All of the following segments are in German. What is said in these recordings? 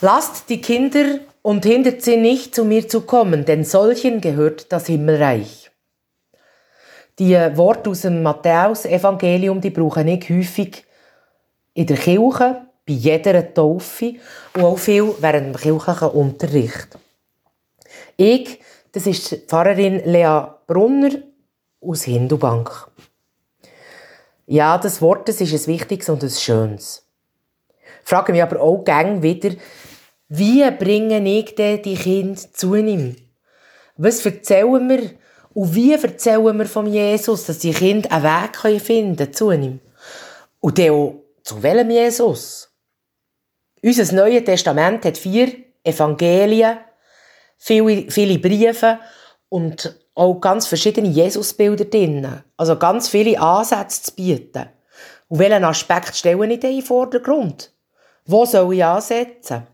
Lasst die Kinder und hindert sie nicht, zu mir zu kommen, denn solchen gehört das Himmelreich. Die Worte aus dem Matthäus-Evangelium, die brauche ich häufig in der Kirche, bei jeder Taufe und auch viel während dem kirchlichen Unterricht. Ich, das ist die Pfarrerin Lea Brunner aus Hindubank. Ja, das Wort das ist ein wichtiges und ein schönes. Frage mich aber auch gern wieder, wie bringe ich denn die Kinder zu ihm? Was erzählen wir und wie erzählen wir von Jesus, dass die Kinder einen Weg finden können zu ihm? Und dann auch, zu welchem Jesus? Unser Neues Testament hat vier Evangelien, viele, viele Briefe und auch ganz verschiedene Jesusbilder drin. Also ganz viele Ansätze zu bieten. Und welchen Aspekt stelle ich denn in den Vordergrund? Wo soll ich ansetzen?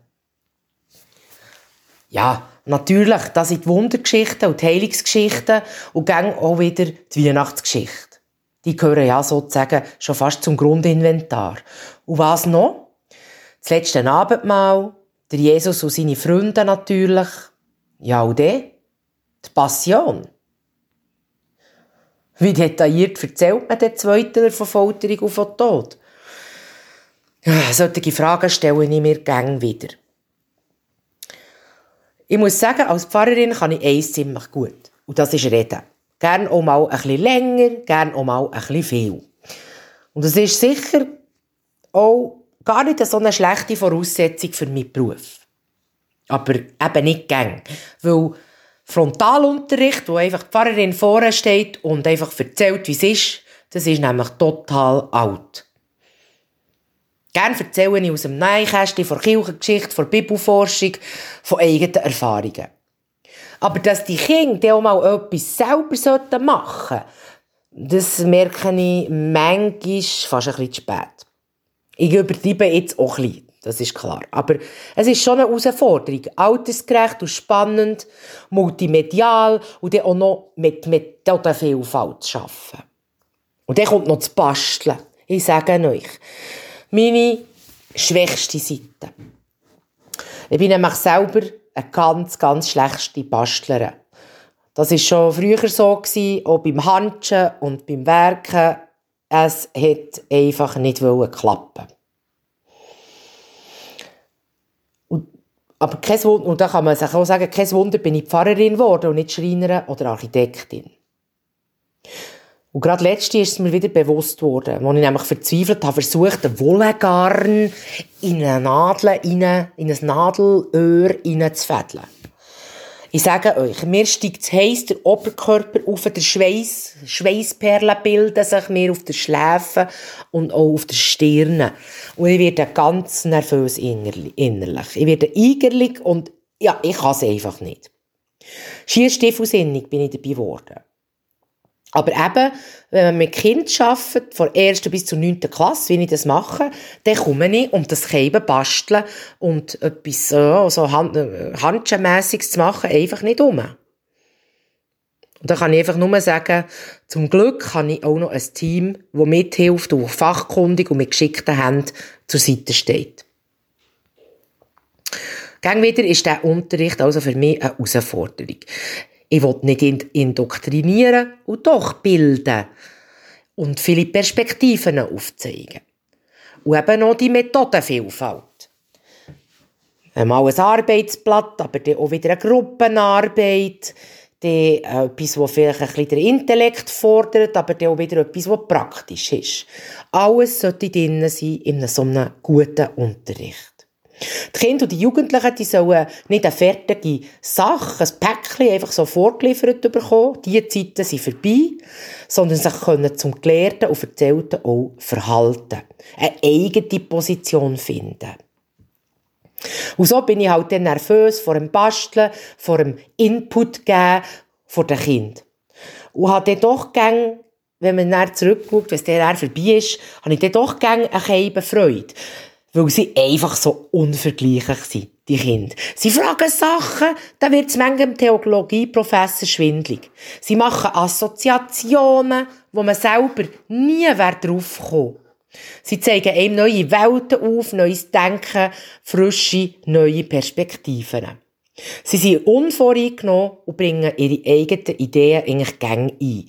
Ja, natürlich, das sind die Wundergeschichten und die Heilungsgeschichten und dann auch wieder die Weihnachtsgeschichte. Die gehören ja sozusagen schon fast zum Grundinventar. Und was noch? Das letzte Abendmahl, der Jesus und seine Freunde natürlich. Ja, und dann? Die Passion. Wie detailliert erzählt man den zweiten von Folterung und von Tod? Ja, solche Fragen stelle ich mir gerne wieder. Ich muss sagen, als Pfarrerin kann ich eins ziemlich gut. Und das ist reden. Gern auch mal ein bisschen länger, gern auch mal ein bisschen viel. Und das ist sicher auch gar nicht so eine schlechte Voraussetzung für meinen Beruf. Aber eben nicht gern. Weil Frontalunterricht, wo einfach die Pfarrerin vorne steht und einfach erzählt, wie es ist, das ist nämlich total alt. Gerne erzähle ich aus dem Nähkästchen, von Kirchengeschichte, von Bibelforschung, von eigenen Erfahrungen. Aber dass die Kinder auch mal etwas selber machen sollten, das merke ich manchmal fast ein bisschen zu spät. Ich übertreibe jetzt auch ein bisschen, das ist klar. Aber es ist schon eine Herausforderung. Altersgerecht und spannend, multimedial und dann auch noch mit Methodenvielfalt zu arbeiten. Und dann kommt noch das Basteln. Ich sage euch, meine schwächste Seite. Ich bin nämlich selber eine ganz, ganz schlechte Bastlerin. Das war schon früher so, gewesen, auch beim Hanschen und beim Werken. Es hat einfach nicht klappen. Und, aber kein Wunder, und da kann man sich auch sagen, kein Wunder bin ich Pfarrerin geworden und nicht Schreinerin oder Architektin. Und gerade letzte ist es mir wieder bewusst worden, als ich nämlich verzweifelt habe, versucht, den Wollgarn in eine Nadel, in ein Nadelöhr reinzufädeln. Ich sage euch, mir steigt heiß der Oberkörper auf, der Schweiß, Schweißperlen bilden sich mir auf der Schläfe und auch auf der Stirn. Und ich werde ganz nervös innerlich. Ich werde eigerlich und ja, ich kann es einfach nicht. Schier stiefelsinnig bin ich dabei geworden. Aber eben, wenn man mit Kind arbeitet, von der 1. bis zur 9. Klasse, wie ich das mache, dann komme ich, um das Käben basteln und etwas äh, so hand, handschenmässiges zu machen, einfach nicht um. Und da kann ich einfach nur sagen, zum Glück habe ich auch noch ein Team, das mithilft und fachkundig und mit geschickten Händen zur Seite steht. Gang wieder ist der Unterricht also für mich eine Herausforderung. Ich will nicht indoktrinieren und doch bilden und viele Perspektiven aufzeigen. Und eben noch die Methodenvielfalt. Einmal ein Arbeitsblatt, aber dann auch wieder eine Gruppenarbeit. Dann etwas, das vielleicht ein bisschen den Intellekt fordert, aber dann auch wieder etwas, was praktisch ist. Alles sollte drin sein in so einem guten Unterricht. Die Kinder und die Jugendlichen die sollen nicht eine fertige Sache, ein Päckchen einfach so vorgeliefert bekommen. Diese Zeiten sind vorbei, sondern sich können zum Gelehrten und Erzählten auch verhalten. Eine eigene Position finden. Und so bin ich halt dann nervös vor dem Basteln, vor dem Input geben vor den Kind. Und habe dann doch gern, wenn man dann zurückschaut, wenn es dann vorbei ist, habe ich dann doch gern eine Freude weil sie einfach so unvergleichlich sind, die Kinder. Sie fragen Sachen, da wird es manchmal Theologieprofessor schwindlig. Sie machen Assoziationen, wo man selber nie drauf kommt. Sie zeigen einem neue Welten auf, neues Denken, frische, neue Perspektiven. Sie sind unvoreingenommen und bringen ihre eigenen Ideen eigentlich gäng ein.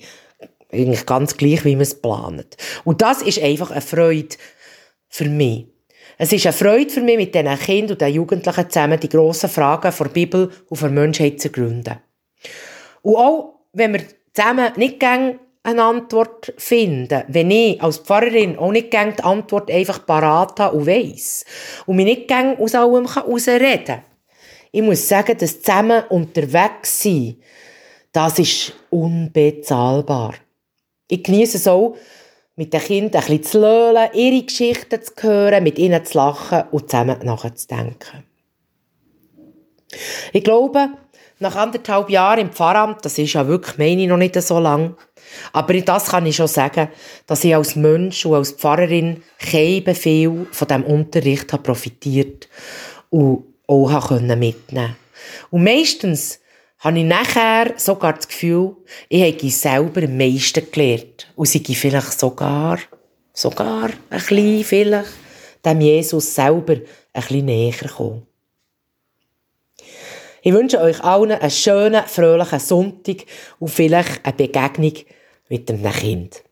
Eigentlich ganz gleich, wie man es plant. Und das ist einfach eine Freude für mich. Es ist eine Freude für mich, mit diesen Kindern und den Jugendlichen zusammen die grossen Fragen der Bibel und der Menschheit zu gründen. Und auch, wenn wir zusammen nicht gern eine Antwort finden, wenn ich als Pfarrerin auch nicht gern die Antwort einfach parat habe und weiss und mich nicht gern aus allem herausreden kann. Ich muss sagen, das zusammen unterwegs sein, das ist unbezahlbar. Ich genieße es auch, mit den Kindern ein bisschen zu löhlen, ihre Geschichten zu hören, mit ihnen zu lachen und zusammen nachzudenken. Ich glaube, nach anderthalb Jahren im Pfarramt, das ist ja wirklich, meine noch nicht so lang, aber das kann ich schon sagen, dass ich als Mensch und als Pfarrerin kein Befehl von diesem Unterricht habe profitiert und auch mitnehmen konnte. Und meistens habe ich nachher sogar das Gefühl, ich habe selber am meisten gelernt. Und sei vielleicht sogar, sogar ein bisschen, vielleicht, dem Jesus selber ein bisschen näher gekommen. Ich wünsche euch allen einen schönen, fröhlichen Sonntag und vielleicht eine Begegnung mit einem Kind.